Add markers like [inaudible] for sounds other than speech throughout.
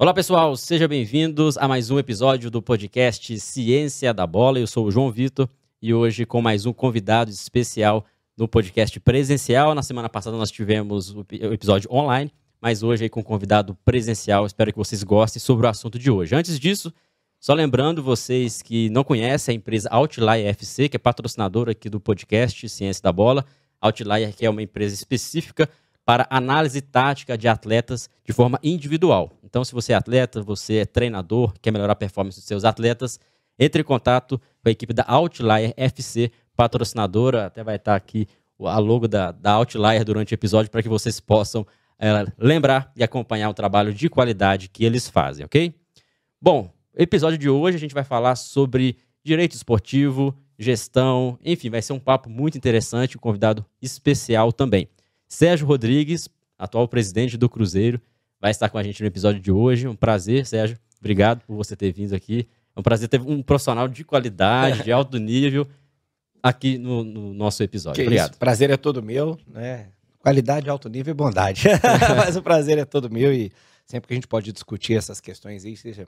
Olá pessoal, sejam bem-vindos a mais um episódio do podcast Ciência da Bola. Eu sou o João Vitor e hoje com mais um convidado especial no podcast presencial. Na semana passada nós tivemos o episódio online, mas hoje aí com um convidado presencial. Espero que vocês gostem sobre o assunto de hoje. Antes disso, só lembrando vocês que não conhecem a empresa Outlier FC, que é patrocinadora aqui do podcast Ciência da Bola. Outlier que é uma empresa específica para análise tática de atletas de forma individual. Então, se você é atleta, você é treinador, quer melhorar a performance dos seus atletas, entre em contato com a equipe da Outlier FC, patrocinadora. Até vai estar aqui a logo da, da Outlier durante o episódio para que vocês possam é, lembrar e acompanhar o trabalho de qualidade que eles fazem, ok? Bom, episódio de hoje a gente vai falar sobre direito esportivo, gestão, enfim, vai ser um papo muito interessante, um convidado especial também. Sérgio Rodrigues, atual presidente do Cruzeiro, vai estar com a gente no episódio de hoje. Um prazer, Sérgio. Obrigado por você ter vindo aqui. É um prazer ter um profissional de qualidade, de alto nível, aqui no, no nosso episódio. Que Obrigado. Isso. Prazer é todo meu, né? Qualidade, alto nível e bondade. [laughs] Mas o prazer é todo meu e sempre que a gente pode discutir essas questões aí, seja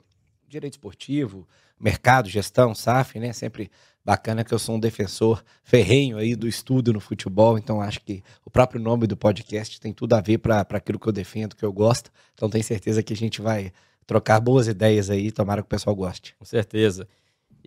direito esportivo, mercado, gestão, SAF, né? Sempre bacana que eu sou um defensor ferrenho aí do estudo no futebol, então acho que o próprio nome do podcast tem tudo a ver para aquilo que eu defendo, que eu gosto. Então tenho certeza que a gente vai trocar boas ideias aí, tomara que o pessoal goste. Com certeza.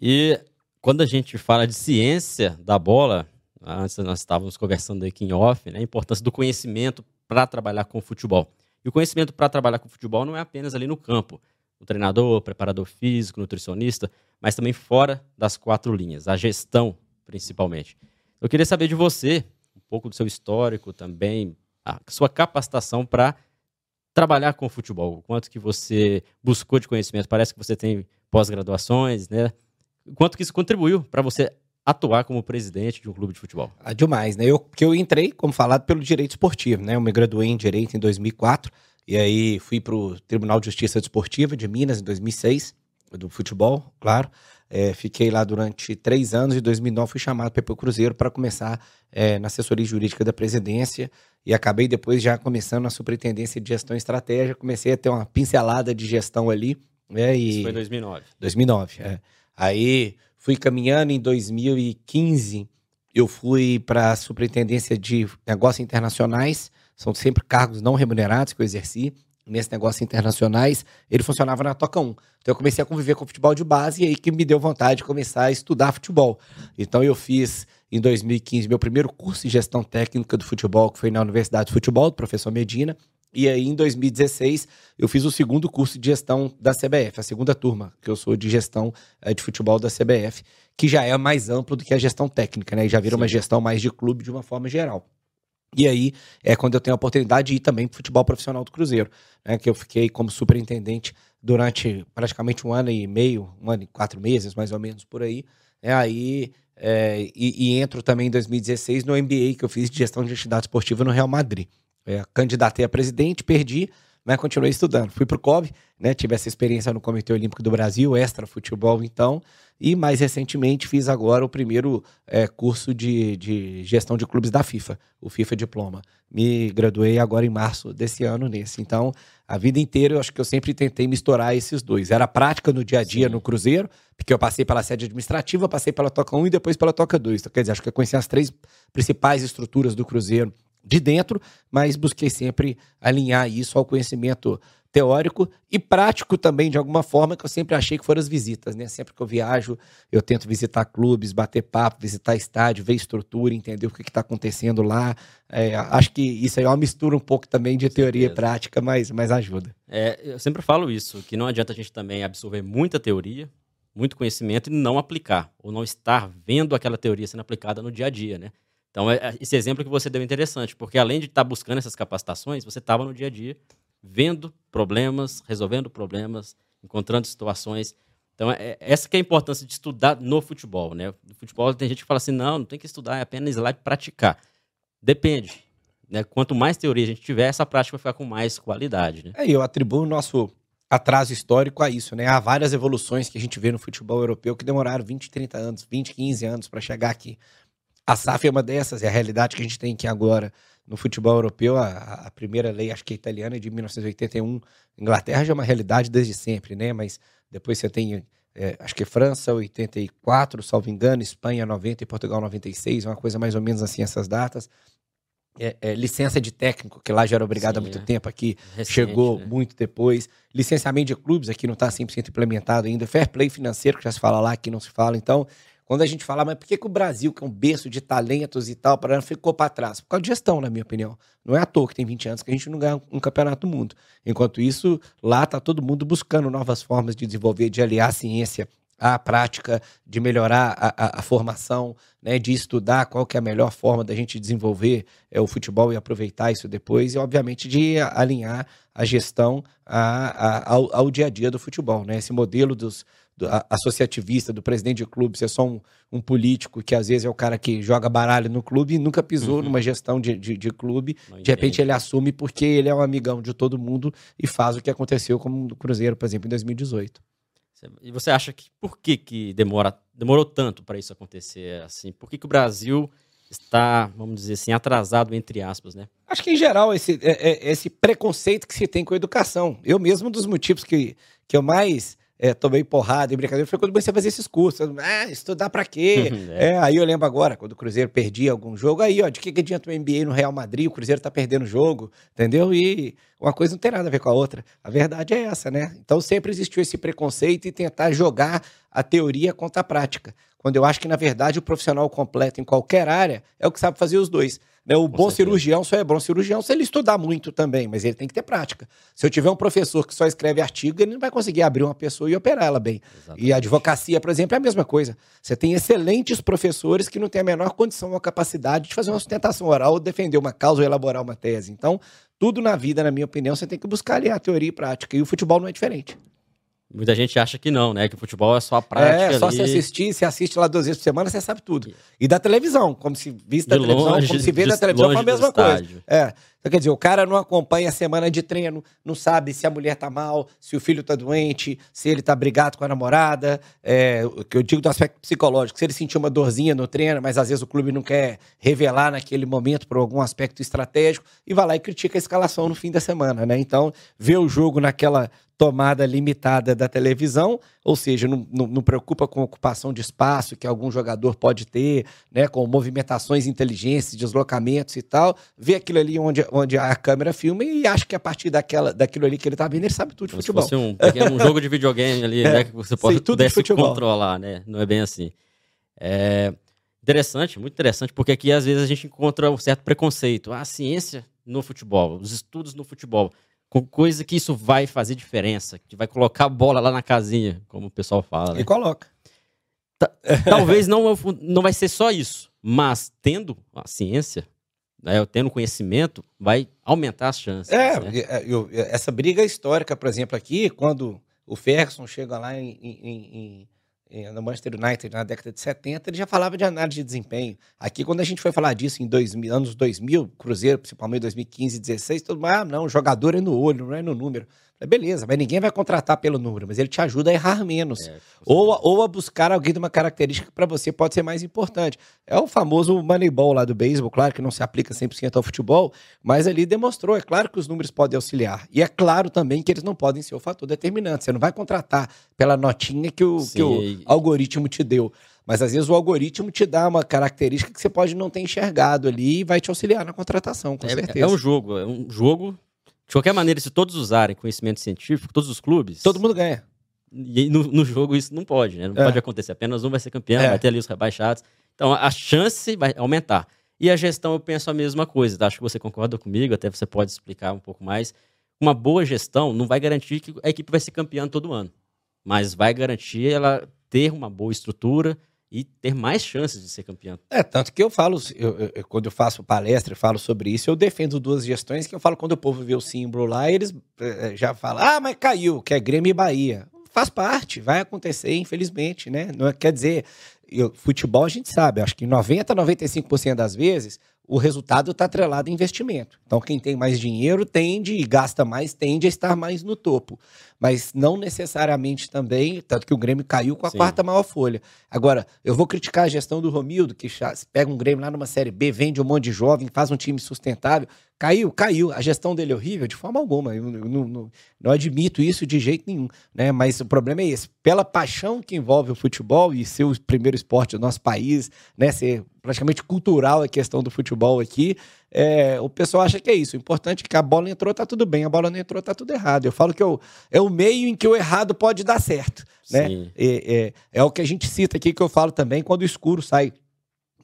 E quando a gente fala de ciência da bola, antes nós estávamos conversando aqui em off, né, a importância do conhecimento para trabalhar com futebol. E o conhecimento para trabalhar com futebol não é apenas ali no campo o treinador, o preparador físico, nutricionista, mas também fora das quatro linhas, a gestão principalmente. Eu queria saber de você, um pouco do seu histórico também, a sua capacitação para trabalhar com futebol, o quanto que você buscou de conhecimento, parece que você tem pós-graduações, né? O quanto que isso contribuiu para você atuar como presidente de um clube de futebol? Ah, demais, né? Eu, porque eu entrei, como falado, pelo direito esportivo, né? Eu me graduei em direito em 2004, e aí fui para o Tribunal de Justiça Desportiva de Minas em 2006, do futebol, claro. É, fiquei lá durante três anos. Em 2009 fui chamado para o Cruzeiro para começar é, na assessoria jurídica da presidência e acabei depois já começando na superintendência de gestão e estratégia. Comecei a ter uma pincelada de gestão ali. É, e... Isso foi em 2009. 2009, é. Aí fui caminhando em 2015. Eu fui para a superintendência de negócios internacionais são sempre cargos não remunerados que eu exerci nesse negócio internacionais, ele funcionava na Toca 1. Então eu comecei a conviver com futebol de base e aí que me deu vontade de começar a estudar futebol. Então eu fiz em 2015 meu primeiro curso de gestão técnica do futebol, que foi na Universidade de Futebol, do professor Medina. E aí, em 2016, eu fiz o segundo curso de gestão da CBF, a segunda turma, que eu sou de gestão é, de futebol da CBF, que já é mais amplo do que a gestão técnica, né? E já vira Sim. uma gestão mais de clube de uma forma geral. E aí é quando eu tenho a oportunidade de ir também para futebol profissional do Cruzeiro, né, que eu fiquei como superintendente durante praticamente um ano e meio, um ano e quatro meses, mais ou menos por aí. É, aí é, e, e, entro também em 2016 no MBA que eu fiz de gestão de entidade esportiva no Real Madrid. É, candidatei a presidente, perdi, mas continuei estudando. Fui para o COB, né, tive essa experiência no Comitê Olímpico do Brasil, extra futebol então, e mais recentemente fiz agora o primeiro é, curso de, de gestão de clubes da FIFA, o FIFA Diploma. Me graduei agora em março desse ano nesse. Então, a vida inteira eu acho que eu sempre tentei misturar esses dois. Era prática no dia a dia Sim. no Cruzeiro, porque eu passei pela sede administrativa, passei pela Toca 1 e depois pela Toca 2. Então, quer dizer, acho que eu conheci as três principais estruturas do Cruzeiro de dentro, mas busquei sempre alinhar isso ao conhecimento teórico e prático também, de alguma forma, que eu sempre achei que foram as visitas, né? Sempre que eu viajo, eu tento visitar clubes, bater papo, visitar estádio, ver estrutura, entender o que está acontecendo lá. É, acho que isso aí é uma mistura um pouco também de teoria e prática, mas, mas ajuda. É, eu sempre falo isso, que não adianta a gente também absorver muita teoria, muito conhecimento e não aplicar, ou não estar vendo aquela teoria sendo aplicada no dia a dia, né? Então, é, é esse exemplo que você deu é interessante, porque além de estar buscando essas capacitações, você estava no dia a dia vendo problemas, resolvendo problemas, encontrando situações. Então, é, é, essa que é a importância de estudar no futebol, né? No futebol tem gente que fala assim, não, não tem que estudar, é apenas ir lá e praticar. Depende. Né? Quanto mais teoria a gente tiver, essa prática vai ficar com mais qualidade, né? É, eu atribuo o nosso atraso histórico a isso, né? Há várias evoluções que a gente vê no futebol europeu que demoraram 20, 30 anos, 20, 15 anos para chegar aqui. A SAF é uma dessas, é a realidade que a gente tem aqui agora no futebol europeu, a, a primeira lei, acho que é italiana, é de 1981. Inglaterra já é uma realidade desde sempre, né? Mas depois você tem, é, acho que França, 84, salvo engano, Espanha, 90 e Portugal, 96, uma coisa mais ou menos assim, essas datas. É, é, licença de técnico, que lá já era obrigado Sim, há muito é. tempo, aqui Recente, chegou né? muito depois. Licenciamento de clubes, aqui não está 100% implementado ainda. Fair play financeiro, que já se fala lá, aqui não se fala. Então, quando a gente fala, mas por que, que o Brasil, que é um berço de talentos e tal, para ficou para trás? Por causa de gestão, na minha opinião. Não é à toa que tem 20 anos que a gente não ganha um campeonato do mundo. Enquanto isso, lá está todo mundo buscando novas formas de desenvolver, de aliar a ciência à prática, de melhorar a, a, a formação, né, de estudar qual que é a melhor forma da gente desenvolver é, o futebol e aproveitar isso depois, e obviamente de alinhar a gestão a, ao, ao dia a dia do futebol. Né? Esse modelo dos do, associativista, do presidente de clube, ser só um, um, político que às vezes é o cara que joga baralho no clube e nunca pisou uhum. numa gestão de, de, de clube. Não de repente ele assume porque ele é um amigão de todo mundo e faz o que aconteceu com o Cruzeiro, por exemplo, em 2018. E você acha que por que, que demora, demorou tanto para isso acontecer assim? Por que, que o Brasil está, vamos dizer assim, atrasado, entre aspas, né? Acho que, em geral, esse, é, é, esse preconceito que se tem com a educação. Eu mesmo, um dos motivos que, que eu mais é, tomei porrada e brincadeira, foi quando comecei a fazer esses cursos. Ah, estudar pra quê? [laughs] é. é. aí eu lembro agora, quando o Cruzeiro perdia algum jogo, aí, ó, de que, que adianta o NBA no Real Madrid, o Cruzeiro tá perdendo o jogo, entendeu? E uma coisa não tem nada a ver com a outra. A verdade é essa, né? Então sempre existiu esse preconceito e tentar jogar a teoria contra a prática. Quando eu acho que, na verdade, o profissional completo em qualquer área é o que sabe fazer os dois. Né? O Com bom certeza. cirurgião só é bom cirurgião se ele estudar muito também, mas ele tem que ter prática. Se eu tiver um professor que só escreve artigo, ele não vai conseguir abrir uma pessoa e operar ela bem. Exatamente. E a advocacia, por exemplo, é a mesma coisa. Você tem excelentes professores que não têm a menor condição ou capacidade de fazer uma sustentação oral ou defender uma causa ou elaborar uma tese. Então, tudo na vida, na minha opinião, você tem que buscar ali a teoria e prática. E o futebol não é diferente. Muita gente acha que não, né? Que o futebol é só a prática. É, só ali. se assistir, se assiste lá duas vezes por semana, você sabe tudo. E da televisão, como se visse da televisão, longe, como se vê da televisão, é a mesma coisa. É. Então, quer dizer, o cara não acompanha a semana de treino, não sabe se a mulher tá mal, se o filho tá doente, se ele tá brigado com a namorada. É, o que eu digo do aspecto psicológico, se ele sentiu uma dorzinha no treino, mas às vezes o clube não quer revelar naquele momento por algum aspecto estratégico, e vai lá e critica a escalação no fim da semana, né? Então, vê o jogo naquela tomada limitada da televisão, ou seja, não, não, não, preocupa com ocupação de espaço que algum jogador pode ter, né, com movimentações inteligentes, deslocamentos e tal, vê aquilo ali onde, onde a câmera filma e acha que a partir daquela, daquilo ali que ele tá vendo, ele sabe tudo de Como futebol. Se fosse um, um jogo de videogame ali, [laughs] é, né, que você pode tudo controlar, né? Não é bem assim. É interessante, muito interessante, porque aqui às vezes a gente encontra um certo preconceito. A ciência no futebol, os estudos no futebol com coisa que isso vai fazer diferença, que vai colocar a bola lá na casinha, como o pessoal fala. Né? E coloca. Talvez não, não vai ser só isso, mas tendo a ciência, né, tendo conhecimento, vai aumentar as chances. É, né? eu, essa briga histórica, por exemplo, aqui, quando o Ferguson chega lá em, em, em no Manchester United na década de 70, ele já falava de análise de desempenho. Aqui, quando a gente foi falar disso em 2000, anos 2000, Cruzeiro, principalmente 2015 e 2016, todo mundo, ah, não, jogador é no olho, não é no número. Beleza, mas ninguém vai contratar pelo número, mas ele te ajuda a errar menos. É, ou, ou a buscar alguém de uma característica que para você pode ser mais importante. É o famoso Moneyball lá do beisebol, claro que não se aplica 100% ao futebol, mas ali demonstrou. É claro que os números podem auxiliar. E é claro também que eles não podem ser o fator determinante. Você não vai contratar pela notinha que o, que o algoritmo te deu. Mas às vezes o algoritmo te dá uma característica que você pode não ter enxergado ali e vai te auxiliar na contratação, com é, certeza. É um jogo, é um jogo de qualquer maneira, se todos usarem conhecimento científico, todos os clubes. Todo mundo ganha. E no, no jogo isso não pode, né? Não é. pode acontecer. Apenas um vai ser campeão, é. vai ter ali os rebaixados. Então a chance vai aumentar. E a gestão, eu penso a mesma coisa. Tá? Acho que você concorda comigo, até você pode explicar um pouco mais. Uma boa gestão não vai garantir que a equipe vai ser campeã todo ano, mas vai garantir ela ter uma boa estrutura e ter mais chances de ser campeão. É, tanto que eu falo, eu, eu, quando eu faço palestra e falo sobre isso, eu defendo duas gestões que eu falo quando o povo vê o símbolo lá, eles é, já falam, ah, mas caiu, que é Grêmio e Bahia. Faz parte, vai acontecer, infelizmente, né? Não é, quer dizer, eu, futebol a gente sabe, acho que 90, 95% das vezes, o resultado está atrelado a investimento. Então, quem tem mais dinheiro tende e gasta mais, tende a estar mais no topo. Mas não necessariamente também, tanto que o Grêmio caiu com a Sim. quarta maior folha. Agora, eu vou criticar a gestão do Romildo, que pega um Grêmio lá numa Série B, vende um monte de jovem, faz um time sustentável. Caiu, caiu. A gestão dele é horrível, de forma alguma. Eu, não, não, não, admito isso de jeito nenhum. Né? Mas o problema é esse. Pela paixão que envolve o futebol e ser o primeiro esporte do nosso país, né? ser praticamente cultural a questão do futebol aqui, é, o pessoal acha que é isso. O importante é que a bola entrou, tá tudo bem. A bola não entrou, tá tudo errado. Eu falo que é o, é o meio em que o errado pode dar certo. Né? É, é, é o que a gente cita aqui, que eu falo também, quando o escuro sai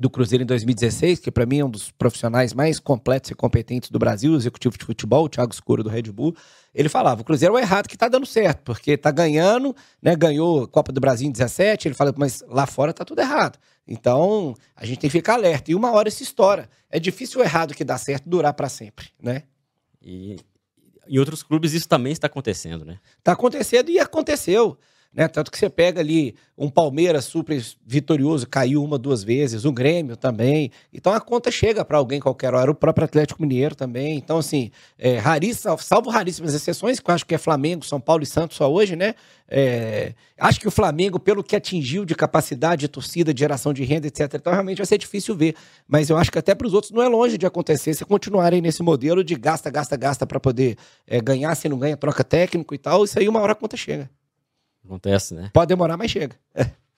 do Cruzeiro em 2016, que para mim é um dos profissionais mais completos e competentes do Brasil, executivo de futebol, o Thiago Escuro do Red Bull, ele falava, o Cruzeiro é o errado que tá dando certo, porque tá ganhando, né, ganhou Copa do Brasil em 17, ele fala, mas lá fora tá tudo errado. Então, a gente tem que ficar alerta. E uma hora isso estoura. É difícil o errado que dá certo durar para sempre, né? E em outros clubes isso também está acontecendo, né? Tá acontecendo e aconteceu. Né? Tanto que você pega ali um Palmeiras super vitorioso, caiu uma, duas vezes, o Grêmio também. Então a conta chega para alguém qualquer hora, o próprio Atlético Mineiro também. Então, assim, é, raríssimo, salvo raríssimas exceções, que eu acho que é Flamengo, São Paulo e Santos só hoje, né? É, acho que o Flamengo, pelo que atingiu de capacidade de torcida, de geração de renda, etc., então realmente vai ser difícil ver. Mas eu acho que até para os outros não é longe de acontecer se continuarem nesse modelo de gasta, gasta, gasta para poder é, ganhar, se não ganha, troca técnico e tal. Isso aí uma hora a conta chega. Acontece, né? Pode demorar, mas chega.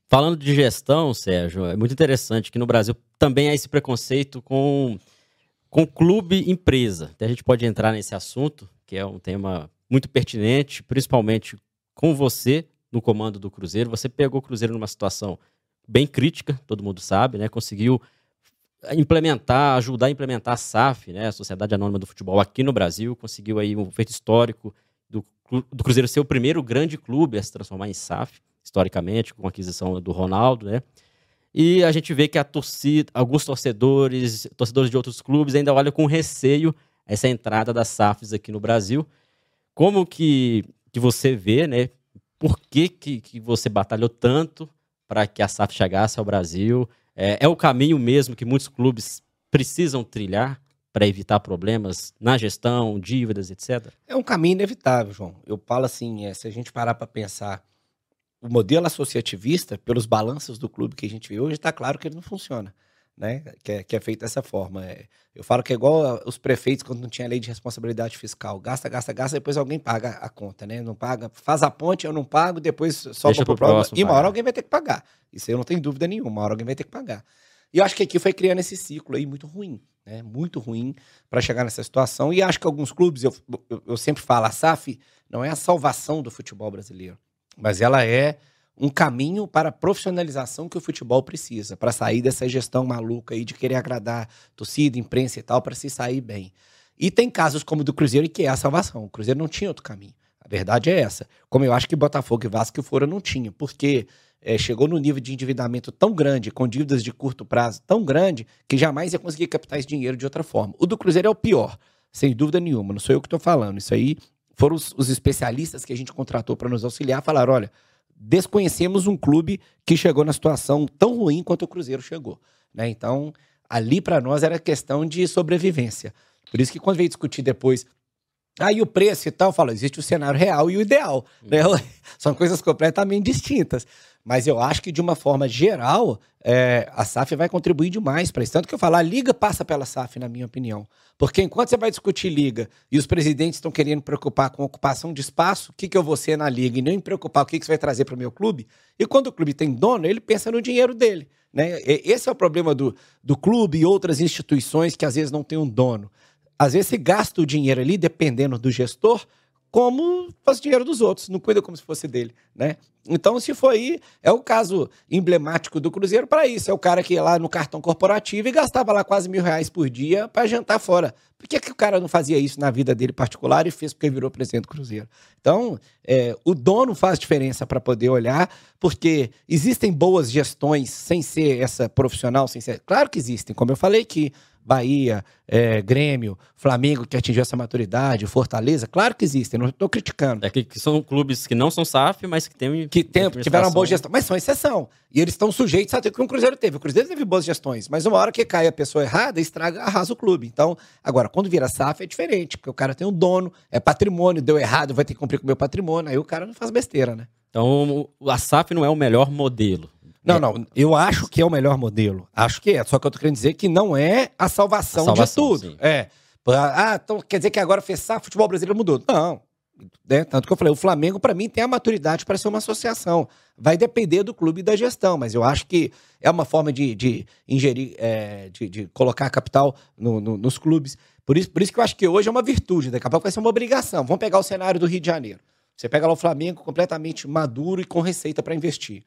Falando de gestão, Sérgio, é muito interessante que no Brasil também há esse preconceito com, com clube empresa. Até a gente pode entrar nesse assunto, que é um tema muito pertinente, principalmente com você no comando do Cruzeiro. Você pegou o Cruzeiro numa situação bem crítica, todo mundo sabe, né? Conseguiu implementar, ajudar a implementar a SAF, né? A Sociedade Anônima do Futebol aqui no Brasil, conseguiu aí um feito histórico do, Cruzeiro ser o primeiro grande clube a se transformar em SAF, historicamente, com a aquisição do Ronaldo, né? E a gente vê que a torcida, alguns torcedores, torcedores de outros clubes ainda olham com receio essa entrada das SAFs aqui no Brasil. Como que, que você vê, né? Por que, que, que você batalhou tanto para que a SAF chegasse ao Brasil? É, é o caminho mesmo que muitos clubes precisam trilhar? Para evitar problemas na gestão, dívidas, etc? É um caminho inevitável, João. Eu falo assim, é, se a gente parar para pensar o modelo associativista, pelos balanços do clube que a gente vê hoje, está claro que ele não funciona. Né? Que, é, que é feito dessa forma. É, eu falo que é igual os prefeitos quando não tinha lei de responsabilidade fiscal. Gasta, gasta, gasta, depois alguém paga a conta, né? Não paga, faz a ponte, eu não pago, depois sobra pro próximo. E uma hora alguém vai ter que pagar. Isso eu não tenho dúvida nenhuma, uma hora alguém vai ter que pagar. E eu acho que aqui foi criando esse ciclo aí muito ruim né? Muito ruim para chegar nessa situação. E acho que alguns clubes, eu, eu, eu, sempre falo, a SAF não é a salvação do futebol brasileiro, mas ela é um caminho para a profissionalização que o futebol precisa, para sair dessa gestão maluca aí de querer agradar torcida, imprensa e tal, para se sair bem. E tem casos como o do Cruzeiro, que é a salvação. O Cruzeiro não tinha outro caminho. A verdade é essa. Como eu acho que Botafogo e Vasco e Fora não tinha. Porque é, chegou no nível de endividamento tão grande, com dívidas de curto prazo tão grande, que jamais ia conseguir captar esse dinheiro de outra forma. O do Cruzeiro é o pior, sem dúvida nenhuma. Não sou eu que estou falando. Isso aí foram os, os especialistas que a gente contratou para nos auxiliar falaram: olha, desconhecemos um clube que chegou na situação tão ruim quanto o Cruzeiro chegou. Né? Então, ali para nós era questão de sobrevivência. Por isso que quando veio discutir depois Aí o preço e tal, eu falo, existe o cenário real e o ideal. Né? Uhum. [laughs] São coisas completamente distintas. Mas eu acho que, de uma forma geral, é, a SAF vai contribuir demais para isso. Tanto que eu falo, a Liga passa pela SAF, na minha opinião. Porque enquanto você vai discutir Liga e os presidentes estão querendo preocupar com ocupação de espaço, o que, que eu vou ser na Liga? E nem preocupar o que, que você vai trazer para o meu clube. E quando o clube tem dono, ele pensa no dinheiro dele. Né? Esse é o problema do, do clube e outras instituições que às vezes não tem um dono. Às vezes você gasta o dinheiro ali, dependendo do gestor, como faz dinheiro dos outros, não cuida como se fosse dele, né? Então, se for aí, é o caso emblemático do Cruzeiro para isso. É o cara que ia lá no cartão corporativo e gastava lá quase mil reais por dia para jantar fora. Por que, que o cara não fazia isso na vida dele particular e fez porque virou presidente do Cruzeiro? Então, é, o dono faz diferença para poder olhar, porque existem boas gestões sem ser essa profissional, sem ser. Claro que existem, como eu falei que Bahia, é, Grêmio, Flamengo que atingiu essa maturidade, Fortaleza, claro que existem, não estou criticando. É que, que, são clubes que não são SAF, mas que têm que tem, tiveram uma boa gestão, mas são exceção. E eles estão sujeitos a ter o que o Cruzeiro teve. O Cruzeiro teve boas gestões, mas uma hora que cai a pessoa errada, estraga, arrasa o clube. Então, agora, quando vira SAF é diferente, porque o cara tem um dono, é patrimônio, deu errado, vai ter que cumprir com o meu patrimônio, aí o cara não faz besteira, né? Então, a SAF não é o melhor modelo. Não, não. Eu acho que é o melhor modelo. Acho que é. Só que eu tô querendo dizer que não é a salvação, a salvação de tudo. Sim. É. Ah, então quer dizer que agora fechar futebol brasileiro mudou. Não. Né? Tanto que eu falei, o Flamengo, para mim, tem a maturidade para ser uma associação. Vai depender do clube e da gestão, mas eu acho que é uma forma de, de ingerir, é, de, de, colocar capital no, no, nos clubes. Por isso, por isso que eu acho que hoje é uma virtude, daqui a pouco vai ser uma obrigação. Vamos pegar o cenário do Rio de Janeiro. Você pega lá o Flamengo completamente maduro e com receita para investir.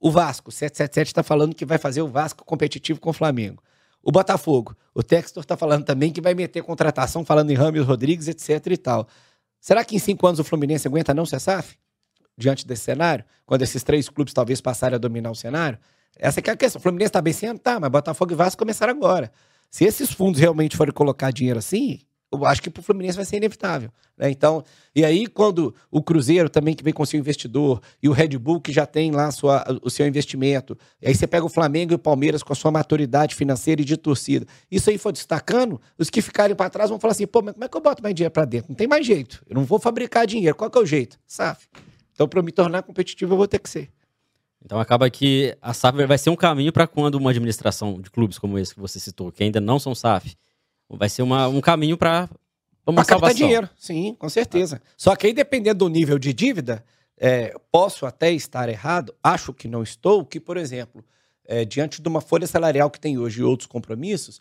O Vasco, 777 está falando que vai fazer o Vasco competitivo com o Flamengo. O Botafogo, o Textor está falando também que vai meter contratação, falando em Ramos Rodrigues, etc e tal. Será que em cinco anos o Fluminense aguenta não ser SAF? Diante desse cenário? Quando esses três clubes talvez passarem a dominar o cenário? Essa é a questão. O Fluminense está bem sendo? Tá, mas Botafogo e Vasco começaram agora. Se esses fundos realmente forem colocar dinheiro assim, eu acho que para o Fluminense vai ser inevitável. Né? Então, e aí, quando o Cruzeiro também que vem com seu investidor, e o Red Bull que já tem lá sua, o seu investimento, e aí você pega o Flamengo e o Palmeiras com a sua maturidade financeira e de torcida. Isso aí for destacando, os que ficarem para trás vão falar assim: pô, mas como é que eu boto mais dinheiro para dentro? Não tem mais jeito. Eu não vou fabricar dinheiro. Qual que é o jeito? SAF. Então, para me tornar competitivo, eu vou ter que ser. Então acaba que a SAF vai ser um caminho para quando uma administração de clubes como esse que você citou, que ainda não são SAF, vai ser uma, um caminho para uma pra captar dinheiro, sim, com certeza. Só que aí, dependendo do nível de dívida, é, posso até estar errado, acho que não estou, que, por exemplo, é, diante de uma folha salarial que tem hoje e outros compromissos,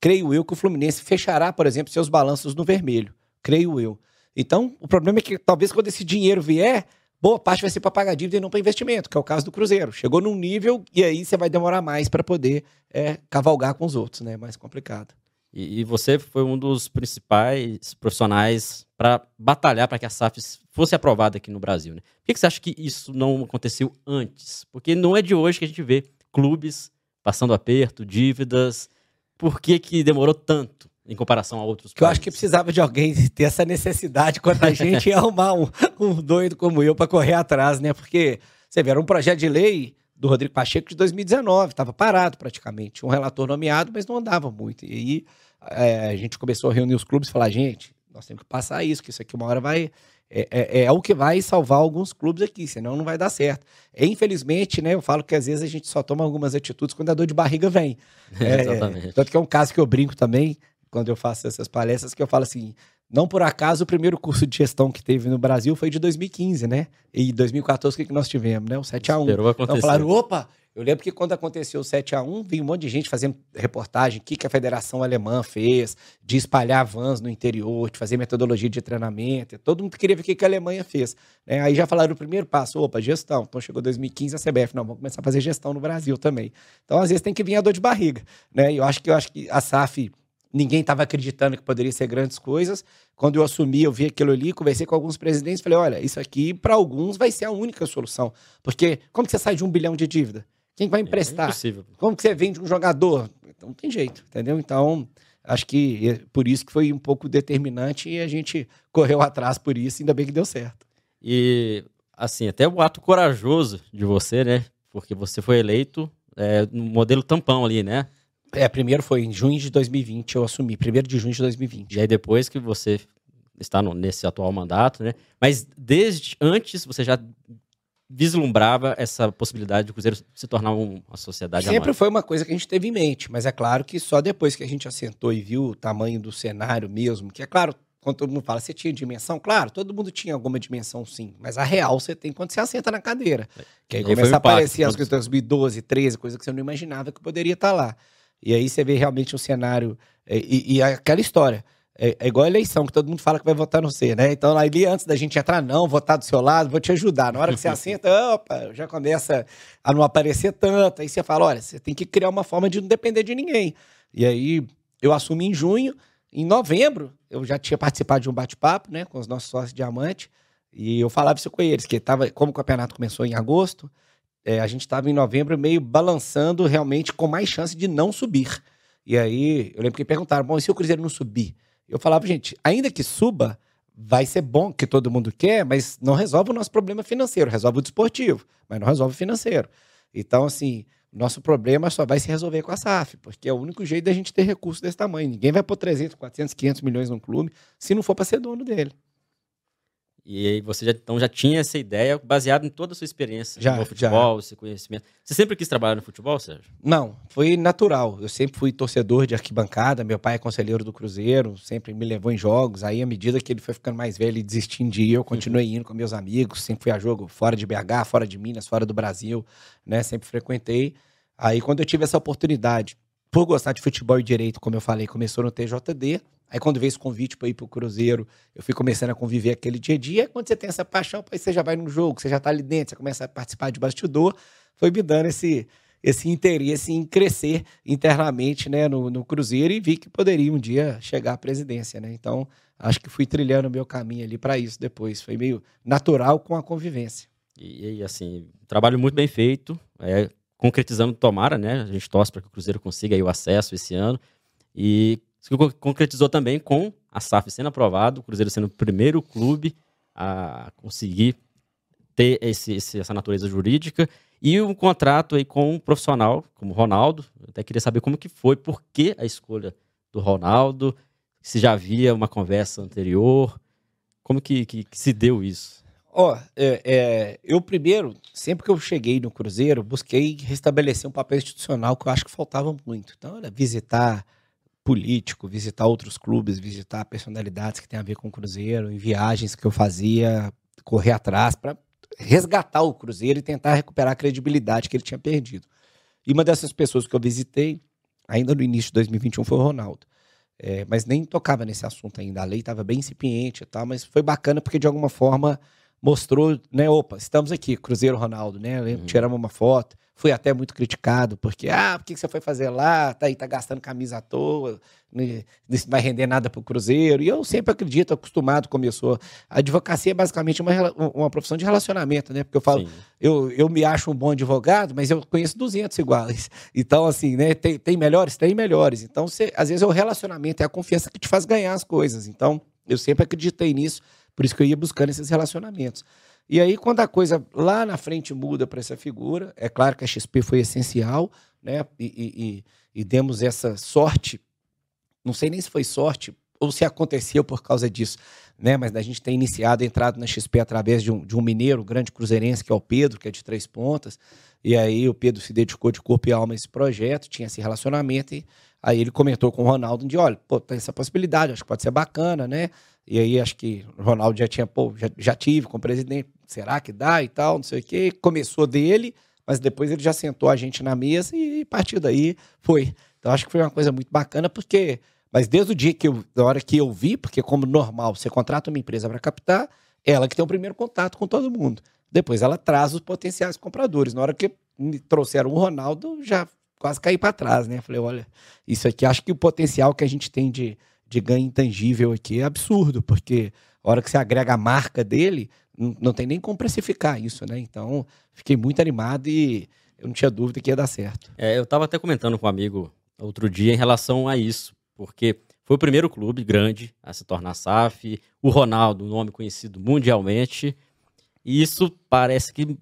creio eu que o Fluminense fechará, por exemplo, seus balanços no vermelho. Creio eu. Então, o problema é que talvez quando esse dinheiro vier, boa parte vai ser para pagar dívida e não para investimento, que é o caso do Cruzeiro. Chegou num nível e aí você vai demorar mais para poder é, cavalgar com os outros, né? Mais complicado. E, e você foi um dos principais profissionais para batalhar para que a SAF fosse aprovada aqui no Brasil. Né? Por que, que você acha que isso não aconteceu antes? Porque não é de hoje que a gente vê clubes passando aperto, dívidas. Por que, que demorou tanto? em comparação a outros países. Eu acho que precisava de alguém [laughs] ter essa necessidade quanto a gente e arrumar um, um doido como eu para correr atrás, né? Porque você vê, era um projeto de lei do Rodrigo Pacheco de 2019, estava parado praticamente. Um relator nomeado, mas não andava muito. E aí é, a gente começou a reunir os clubes e falar, gente, nós temos que passar isso, que isso aqui uma hora vai. É, é, é, o que vai salvar alguns clubes aqui, senão não vai dar certo. E, infelizmente, né, eu falo que às vezes a gente só toma algumas atitudes quando a dor de barriga vem. [laughs] É, Exatamente. Tanto que é um caso que eu brinco também, quando eu faço essas palestras, que eu falo assim: não por acaso o primeiro curso de gestão que teve no Brasil foi de 2015, né? E 2014 o que, que nós tivemos, né? O 7 a 1 Esperou acontecer. Então falaram, opa, eu lembro que quando aconteceu o 7 a 1 vinha um monte de gente fazendo reportagem, o que, que a Federação Alemã fez, de espalhar vans no interior, de fazer metodologia de treinamento. Todo mundo queria ver o que, que a Alemanha fez. Né? Aí já falaram o primeiro passo, opa, gestão. Então chegou 2015 a CBF, não, vamos começar a fazer gestão no Brasil também. Então, às vezes, tem que vir a dor de barriga. Né? E eu acho que eu acho que a SAF ninguém estava acreditando que poderia ser grandes coisas. Quando eu assumi, eu vi aquilo ali, conversei com alguns presidentes, falei, olha, isso aqui para alguns vai ser a única solução. Porque como que você sai de um bilhão de dívida? Quem vai é emprestar? É impossível. Como que você vende um jogador? Então não tem jeito, entendeu? Então, acho que é por isso que foi um pouco determinante e a gente correu atrás por isso, ainda bem que deu certo. E, assim, até o ato corajoso de você, né? Porque você foi eleito é, no modelo tampão ali, né? É, primeiro foi em junho de 2020, eu assumi, primeiro de junho de 2020. E aí depois que você está no, nesse atual mandato, né? Mas desde antes você já vislumbrava essa possibilidade de o Cruzeiro se tornar um, uma sociedade Sempre anual. foi uma coisa que a gente teve em mente, mas é claro que só depois que a gente assentou e viu o tamanho do cenário mesmo, que é claro, quando todo mundo fala, você tinha dimensão? Claro, todo mundo tinha alguma dimensão sim, mas a real você tem quando você assenta na cadeira. Que aí, aí começa a aparecer as coisas de 2012, 13, coisas que você não imaginava que poderia estar lá. E aí você vê realmente um cenário. É, e, e aquela história. É, é, igual a eleição, que todo mundo fala que vai votar no C, né? Então, ali antes da gente entrar, não, votar do seu lado, vou te ajudar. Na hora que você [laughs] assenta, opa, já começa a não aparecer tanto. Aí você fala: olha, você tem que criar uma forma de não depender de ninguém. E aí eu assumi em junho, em novembro, eu já tinha participado de um bate-papo, né, com os nossos sócios diamante, e eu falava isso com eles, que tava, como o campeonato começou em agosto, é, a gente estava em novembro meio balançando realmente com mais chance de não subir. E aí, eu lembro que perguntaram, bom, e se o Cruzeiro não subir? Eu falava, gente, ainda que suba, vai ser bom, que todo mundo quer, mas não resolve o nosso problema financeiro, resolve o desportivo, mas não resolve o financeiro. Então, assim, nosso problema só vai se resolver com a SAF, porque é o único jeito da gente ter recurso desse tamanho. Ninguém vai pôr 300, 400, 500 milhões no clube se não for para ser dono dele. E aí você já, então já tinha essa ideia baseada em toda a sua experiência já, no futebol, já. seu conhecimento. Você sempre quis trabalhar no futebol, Sérgio? Não, foi natural. Eu sempre fui torcedor de arquibancada, meu pai é conselheiro do Cruzeiro, sempre me levou em jogos. Aí, à medida que ele foi ficando mais velho e desistindo de ir, eu continuei uhum. indo com meus amigos, sempre fui a jogo fora de BH, fora de Minas, fora do Brasil, né? Sempre frequentei. Aí, quando eu tive essa oportunidade, por gostar de futebol e direito, como eu falei, começou no TJD. Aí quando veio esse convite para ir pro Cruzeiro, eu fui começando a conviver aquele dia a dia. Quando você tem essa paixão, aí você já vai no jogo, você já tá ali dentro, você começa a participar de bastidor, foi me dando esse, esse interesse em crescer internamente né, no, no Cruzeiro e vi que poderia um dia chegar à presidência. Né? Então, acho que fui trilhando o meu caminho ali para isso depois. Foi meio natural com a convivência. E, e assim, trabalho muito bem feito, é, concretizando tomara, né? A gente torce para que o Cruzeiro consiga aí o acesso esse ano. E isso concretizou também com a SAF sendo aprovado, o Cruzeiro sendo o primeiro clube a conseguir ter esse, essa natureza jurídica e um contrato aí com um profissional como Ronaldo. Eu até queria saber como que foi, por que a escolha do Ronaldo, se já havia uma conversa anterior, como que, que, que se deu isso? Ó, oh, é, é, eu primeiro, sempre que eu cheguei no Cruzeiro, busquei restabelecer um papel institucional que eu acho que faltava muito. Então, era visitar político, visitar outros clubes, visitar personalidades que tem a ver com o Cruzeiro, em viagens que eu fazia, correr atrás para resgatar o Cruzeiro e tentar recuperar a credibilidade que ele tinha perdido. E uma dessas pessoas que eu visitei, ainda no início de 2021, foi o Ronaldo. É, mas nem tocava nesse assunto ainda. A lei estava bem incipiente e tal, mas foi bacana porque de alguma forma mostrou, né? Opa, estamos aqui, Cruzeiro Ronaldo, né? Uhum. Tiramos uma foto. Fui até muito criticado, porque, ah, por que você foi fazer lá? Tá aí, tá gastando camisa à toa, né, não vai render nada pro Cruzeiro. E eu sempre acredito, acostumado, começou. A advocacia é basicamente uma, uma profissão de relacionamento, né? Porque eu falo, eu, eu me acho um bom advogado, mas eu conheço 200 iguais. Então, assim, né? Tem, tem melhores? Tem melhores. Então, você, às vezes é o relacionamento, é a confiança que te faz ganhar as coisas. Então, eu sempre acreditei nisso. Por isso que eu ia buscando esses relacionamentos. E aí, quando a coisa lá na frente muda para essa figura, é claro que a XP foi essencial, né? E, e, e, demos essa sorte. Não sei nem se foi sorte ou se aconteceu por causa disso, né? Mas a gente tem iniciado, entrado na XP através de um, de um mineiro, grande cruzeirense, que é o Pedro, que é de Três Pontas. E aí o Pedro se dedicou de corpo e alma a esse projeto, tinha esse relacionamento. E aí ele comentou com o Ronaldo de, olha, pô, tem essa possibilidade, acho que pode ser bacana, né? E aí acho que o Ronaldo já tinha, pô, já, já tive com o presidente, será que dá e tal, não sei o quê. Começou dele, mas depois ele já sentou a gente na mesa e a partir daí foi. Então acho que foi uma coisa muito bacana, porque. Mas desde o dia que eu, da hora que eu vi, porque como normal, você contrata uma empresa para captar, ela que tem o primeiro contato com todo mundo. Depois ela traz os potenciais compradores. Na hora que me trouxeram o Ronaldo, já quase caí para trás, né? Falei, olha, isso aqui, acho que o potencial que a gente tem de, de ganho intangível aqui é absurdo, porque a hora que você agrega a marca dele, não, tem nem como precificar isso, né? Então, fiquei muito animado e eu não tinha dúvida que ia dar certo. É, eu estava até comentando com um amigo outro dia em relação a isso, porque foi o primeiro clube grande a se tornar SAF, o Ronaldo, um nome conhecido mundialmente, e isso parece que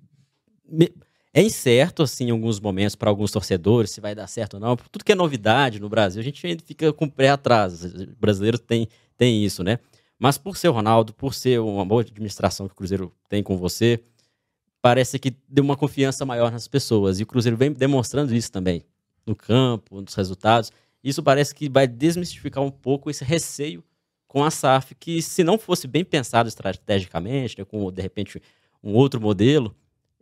é incerto, assim, em alguns momentos, para alguns torcedores, se vai dar certo ou não. Tudo que é novidade no Brasil, a gente fica com pé atrás. O brasileiro tem, tem isso, né? Mas por ser o Ronaldo, por ser uma boa administração que o Cruzeiro tem com você, parece que deu uma confiança maior nas pessoas. E o Cruzeiro vem demonstrando isso também, no campo, nos resultados. Isso parece que vai desmistificar um pouco esse receio com a SAF, que se não fosse bem pensado estrategicamente, né, com de repente um outro modelo,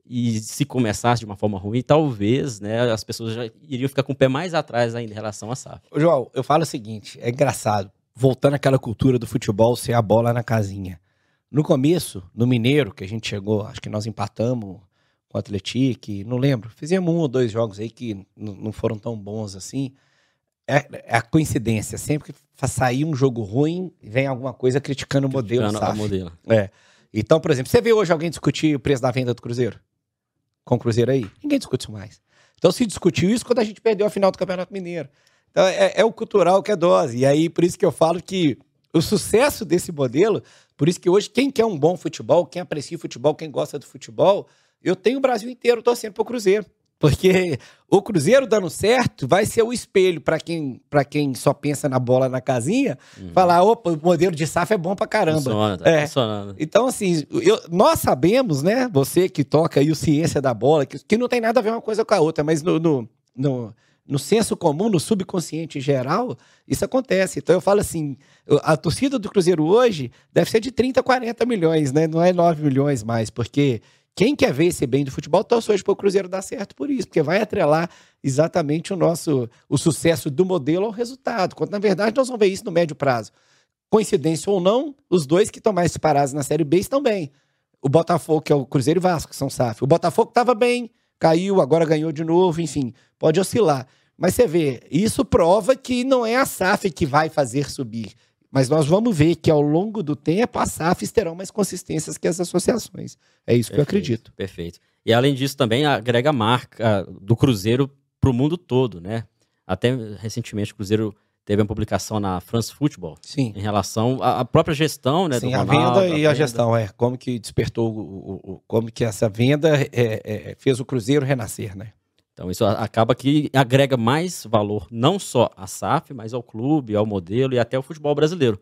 e se começasse de uma forma ruim, talvez né, as pessoas já iriam ficar com o pé mais atrás ainda em relação à SAF. João, eu falo o seguinte: é engraçado, voltando àquela cultura do futebol ser a bola na casinha. No começo, no Mineiro, que a gente chegou, acho que nós empatamos com o Atlético, não lembro, fizemos um ou dois jogos aí que não foram tão bons assim. é, é a coincidência. Sempre que sair um jogo ruim, vem alguma coisa criticando o modelo Criticando SAF. modelo. É. Então, por exemplo, você vê hoje alguém discutir o preço da venda do Cruzeiro? Com o Cruzeiro aí? Ninguém discute isso mais. Então se discutiu isso quando a gente perdeu a final do Campeonato Mineiro. Então é, é o cultural que é dose. E aí, por isso que eu falo que o sucesso desse modelo, por isso que hoje quem quer um bom futebol, quem aprecia o futebol, quem gosta do futebol, eu tenho o Brasil inteiro torcendo pro Cruzeiro. Porque o Cruzeiro dando certo vai ser o espelho para quem, pra quem só pensa na bola na casinha, falar, opa, o modelo de SAF é bom pra caramba. Funciona, tá É. funcionando. Então, assim, eu- nós sabemos, né? Você que toca aí o ciência da bola, que, que não tem nada a ver uma coisa com a outra, mas no, no, no, no senso comum, no subconsciente geral, isso acontece. Então eu falo assim: a torcida do Cruzeiro hoje deve ser de 30, 40 milhões, né? Não é 9 milhões mais, porque quem quer ver esse bem do futebol torce hoje para o Cruzeiro dar certo por isso, porque vai atrelar exatamente o nosso o sucesso do modelo ao resultado. Quando na verdade nós vamos ver isso no médio prazo coincidência ou não, os dois que estão mais disparados na Série B estão bem. O Botafogo, que é o Cruzeiro e Vasco, que são SAF. O Botafogo estava bem, caiu, agora ganhou de novo, enfim, pode oscilar. Mas você vê, isso prova que não é a SAF que vai fazer subir. Mas nós vamos ver que ao longo do tempo as SAFs terão mais consistências que as associações. É isso que eu Perfeito, acredito. Perfeito. E além disso, também agrega a marca do Cruzeiro para o mundo todo, né? Até recentemente o Cruzeiro teve uma publicação na France Football Sim. em relação à própria gestão, né? Sim, do a Ronaldo, venda e a venda. gestão, é. Como que despertou, o, o- o- como que essa venda é, é, fez o Cruzeiro renascer, né? Então isso acaba que agrega mais valor não só à SAF, mas ao clube, ao modelo e até ao futebol brasileiro.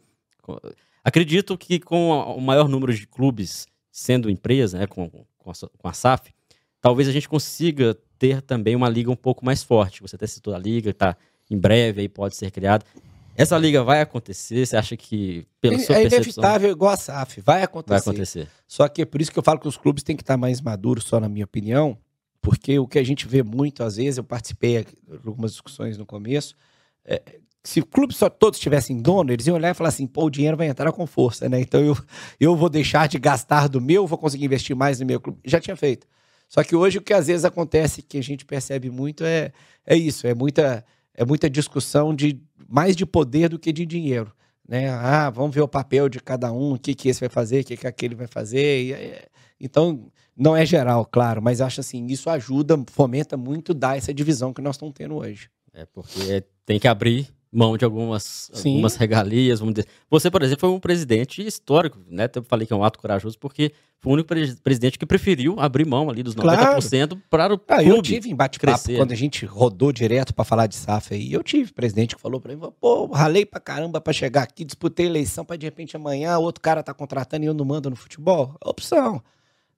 Acredito que com o maior número de clubes sendo empresa, né, com, com, a, so- com a SAF, talvez a gente consiga ter também uma liga um pouco mais forte. Você até citou a liga, está em breve aí pode ser criada. Essa liga vai acontecer? Você acha que, pela sua é percepção, inevitável igual a SAF, vai acontecer. vai acontecer? Só que é por isso que eu falo que os clubes têm que estar mais maduros, só na minha opinião, porque o que a gente vê muito, às vezes, eu participei de algumas discussões no começo, é, se o clube só todos tivessem dono, eles iam olhar e falar assim, pô, o dinheiro vai entrar com força, né? Então eu, eu vou deixar de gastar do meu, vou conseguir investir mais no meu clube. Já tinha feito. Só que hoje o que às vezes acontece, que a gente percebe muito, é, é isso, é muita, é muita discussão de mais de poder do que de dinheiro. Né? Ah, vamos ver o papel de cada um, o que, que esse vai fazer, o que, que aquele vai fazer. E, é, então, não é geral, claro, mas acho assim, isso ajuda, fomenta muito dar essa divisão que nós estamos tendo hoje. É porque tem que abrir mão de algumas, Sim. algumas regalias. Vamos dizer. Você, por exemplo, foi um presidente histórico, né? Eu falei que é um ato corajoso porque foi o único pre- presidente que preferiu abrir mão ali dos Claro. 90% para o Ah, clube. eu tive em bate-papo, quando a gente rodou direto para falar de SAF aí, eu tive presidente que falou para mim, pô, ralei pra caramba para chegar aqui, disputei eleição para de repente amanhã outro cara tá contratando e eu não mando no futebol. É opção.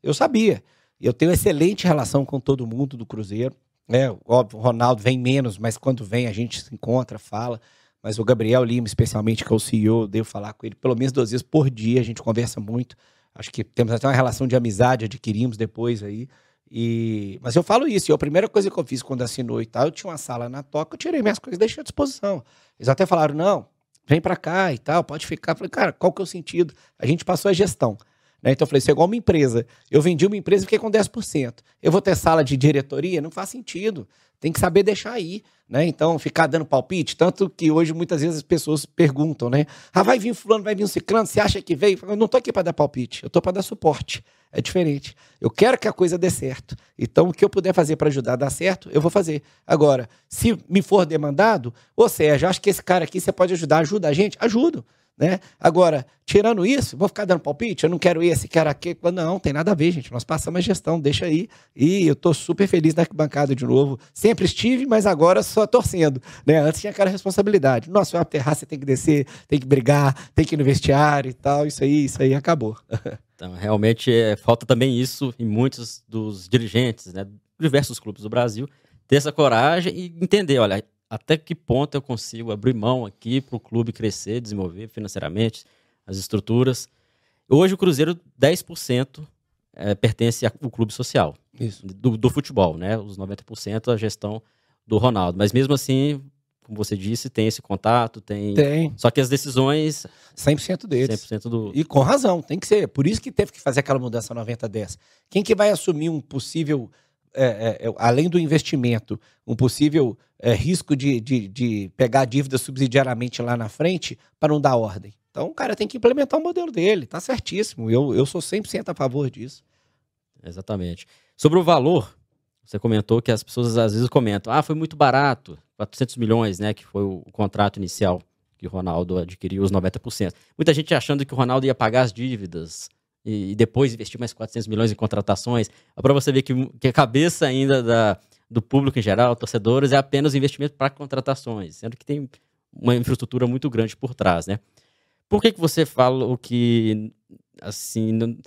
Eu sabia. Eu tenho excelente relação com todo mundo do Cruzeiro. É, óbvio, o Ronaldo vem menos, mas quando vem a gente se encontra, fala. Mas o Gabriel Lima, especialmente, que é o CEO, devo falar com ele pelo menos duas vezes por dia, a gente conversa muito. Acho que temos até uma relação de amizade, adquirimos depois aí. E... Mas eu falo isso, e a primeira coisa que eu fiz quando assinou e tal, eu tinha uma sala na toca, eu tirei minhas coisas e deixei à disposição. Eles até falaram, não, vem pra cá e tal, pode ficar. Eu falei, cara, qual que é o sentido? A gente passou a gestão. Né? Então eu falei, isso é igual uma empresa. Eu vendi uma empresa e fiquei com 10%. Eu vou ter sala de diretoria? Não faz sentido. Tem que saber deixar aí. Né? Então, ficar dando palpite, tanto que hoje muitas vezes as pessoas perguntam, né? Ah, vai vir fulano, vai vir um ciclano, você acha que veio? Eu não tô aqui para dar palpite, eu tô para dar suporte. É diferente. Eu quero que a coisa dê certo. Então, o que eu puder fazer para ajudar a dar certo, eu vou fazer. Agora, se me for demandado, ô Sérgio, acho que esse cara aqui você pode ajudar, ajuda a gente? Ajudo. Né? Agora, tirando isso, vou ficar dando palpite, eu não quero esse, quero aquele. Não, tem nada a ver, gente. Nós passamos a gestão, deixa aí. E eu tô super feliz na arquibancada de novo. Sempre estive, mas agora só torcendo. Né? Antes tinha aquela responsabilidade. Nossa, aterrar, você tem que descer, tem que brigar, tem que ir no vestiário e tal. Isso aí, isso aí acabou. [laughs] Então, realmente, é, falta também isso em muitos dos dirigentes, né? Diversos clubes do Brasil, ter essa coragem e entender, olha, até que ponto eu consigo abrir mão aqui para o clube crescer, desenvolver financeiramente as estruturas. Hoje o Cruzeiro, 10% é, pertence ao clube social Isso. do, do futebol, né? Os 90% a gestão do Ronaldo. Mas mesmo assim, como você disse, tem esse contato, tem. Tem. Só que as decisões, 100% deles. 100% do. E com razão, tem que ser. Por isso que teve que fazer aquela mudança 90-10. Quem que vai assumir um possível é, é, além do investimento, um possível é, risco de, de, de pegar dívida subsidiariamente lá na frente para não dar ordem. Então o cara tem que implementar o modelo dele, tá certíssimo. Eu, eu sou 100% a favor disso. Exatamente. Sobre o valor, você comentou que as pessoas às vezes comentam: ah, foi muito barato, 400 milhões, né, que foi o contrato inicial que o Ronaldo adquiriu os 90%. Muita gente achando que o Ronaldo ia pagar as dívidas e, depois investir mais 400 milhões em contratações. É para você ver que, que a cabeça ainda da, do público em geral, torcedores, é apenas investimento para contratações, sendo que tem uma infraestrutura muito grande por trás, né? Por que, que você fala o que, assim,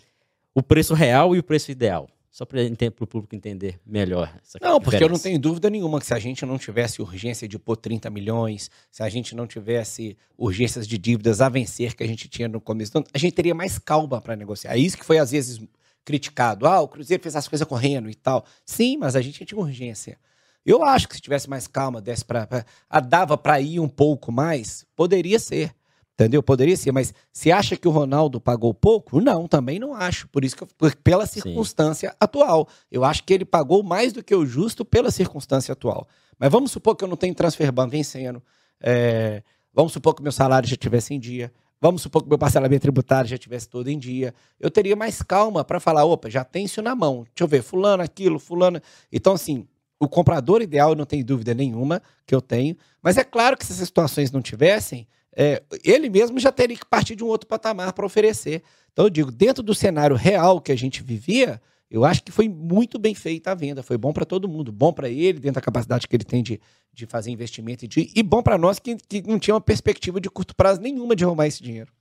o preço real e o preço ideal? Só para o público entender melhor. não, porque eu não tenho dúvida nenhuma que se a gente não tivesse urgência de pôr 30 milhões, se a gente não tivesse urgências de dívidas a vencer que a gente tinha no começo, a gente teria mais calma para negociar. É isso que foi às vezes criticado. Ah, o Cruzeiro fez as coisas correndo e tal. Sim, mas a gente tinha urgência. Eu acho que se tivesse mais calma, desse pra, pra, dava para ir um pouco mais, poderia ser. Entendeu? Poderia ser, mas se acha que o Ronaldo pagou pouco? Não, também não acho. Por isso que eu, pela circunstância Sim. atual. Eu acho que ele pagou mais do que o justo pela circunstância atual. Mas vamos supor que eu não tenho transfer ban vencendo. É, vamos supor que meu salário já estivesse em dia. Vamos supor que meu parcelamento tributário já estivesse todo em dia. Eu teria mais calma para falar, opa, já tem isso na mão. Deixa eu ver, fulano, aquilo, fulano. Então, assim, o comprador ideal, não tem dúvida nenhuma que eu tenho. Mas é claro que se essas situações não tivessem, é, ele mesmo já teria que partir de um outro patamar para oferecer. Então, eu digo, dentro do cenário real que a gente vivia, eu acho que foi muito bem feita a venda. Foi bom para todo mundo. Bom para ele, dentro da capacidade que ele tem de, de fazer investimento, e, de, e bom para nós que, que não tinha uma perspectiva de curto prazo nenhuma de arrumar esse dinheiro.